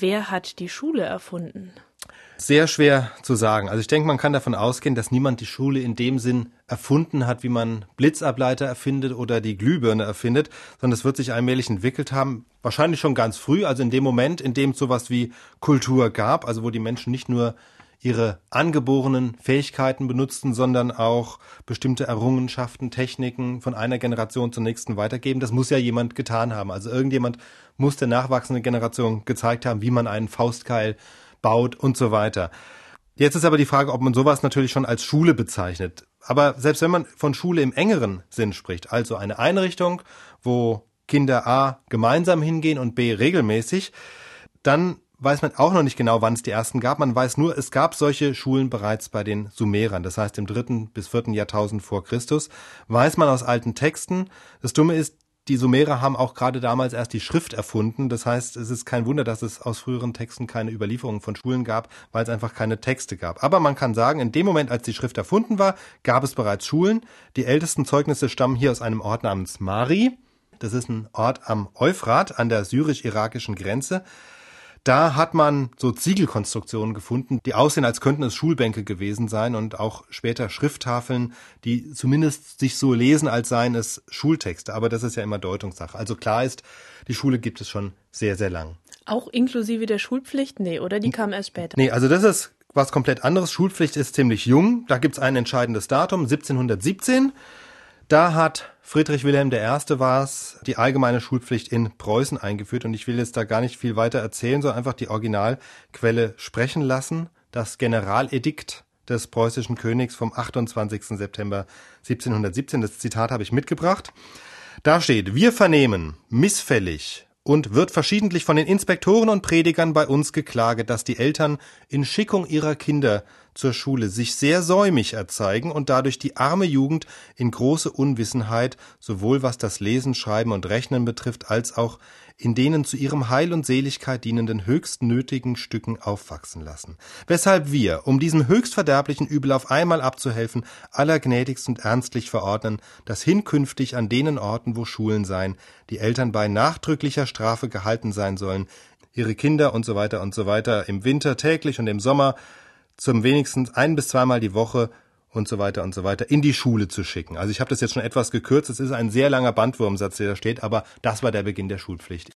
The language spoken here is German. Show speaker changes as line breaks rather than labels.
wer hat die Schule erfunden?
Sehr schwer zu sagen. Also ich denke, man kann davon ausgehen, dass niemand die Schule in dem Sinn erfunden hat, wie man Blitzableiter erfindet oder die Glühbirne erfindet, sondern es wird sich allmählich entwickelt haben. Wahrscheinlich schon ganz früh, also in dem Moment, in dem es sowas wie Kultur gab, also wo die Menschen nicht nur ihre angeborenen Fähigkeiten benutzten, sondern auch bestimmte Errungenschaften, Techniken von einer Generation zur nächsten weitergeben. Das muss ja jemand getan haben. Also irgendjemand muss der nachwachsenden Generation gezeigt haben, wie man einen Faustkeil baut und so weiter. Jetzt ist aber die Frage, ob man sowas natürlich schon als Schule bezeichnet. Aber selbst wenn man von Schule im engeren Sinn spricht, also eine Einrichtung, wo Kinder A gemeinsam hingehen und B regelmäßig, dann weiß man auch noch nicht genau, wann es die ersten gab. Man weiß nur, es gab solche Schulen bereits bei den Sumerern, das heißt im dritten bis vierten Jahrtausend vor Christus. Weiß man aus alten Texten. Das Dumme ist, die Sumerer haben auch gerade damals erst die Schrift erfunden. Das heißt, es ist kein Wunder, dass es aus früheren Texten keine Überlieferungen von Schulen gab, weil es einfach keine Texte gab. Aber man kann sagen, in dem Moment, als die Schrift erfunden war, gab es bereits Schulen. Die ältesten Zeugnisse stammen hier aus einem Ort namens Mari. Das ist ein Ort am Euphrat an der syrisch-irakischen Grenze. Da hat man so Ziegelkonstruktionen gefunden, die aussehen, als könnten es Schulbänke gewesen sein und auch später Schrifttafeln, die zumindest sich so lesen, als seien es Schultexte. Aber das ist ja immer Deutungssache. Also klar ist, die Schule gibt es schon sehr, sehr lang.
Auch inklusive der Schulpflicht? Nee, oder? Die kam erst später.
Nee, also das ist was komplett anderes. Schulpflicht ist ziemlich jung. Da gibt's ein entscheidendes Datum, 1717. Da hat Friedrich Wilhelm I. war es, die allgemeine Schulpflicht in Preußen eingeführt und ich will jetzt da gar nicht viel weiter erzählen, sondern einfach die Originalquelle sprechen lassen. Das Generaledikt des preußischen Königs vom 28. September 1717. Das Zitat habe ich mitgebracht. Da steht, wir vernehmen missfällig und wird verschiedentlich von den Inspektoren und Predigern bei uns geklaget, dass die Eltern in Schickung ihrer Kinder zur Schule sich sehr säumig erzeigen und dadurch die arme Jugend in große Unwissenheit, sowohl was das Lesen, Schreiben und Rechnen betrifft, als auch in denen zu ihrem Heil und Seligkeit dienenden höchst nötigen Stücken aufwachsen lassen. Weshalb wir, um diesem höchst verderblichen Übel auf einmal abzuhelfen, allergnädigst und ernstlich verordnen, dass hinkünftig an denen Orten, wo Schulen seien, die Eltern bei nachdrücklicher Strafe gehalten sein sollen, ihre Kinder und so weiter und so weiter im Winter täglich und im Sommer zum wenigstens ein bis zweimal die Woche und so weiter und so weiter in die Schule zu schicken. Also ich habe das jetzt schon etwas gekürzt. Es ist ein sehr langer Bandwurmsatz, der da steht, aber das war der Beginn der Schulpflicht.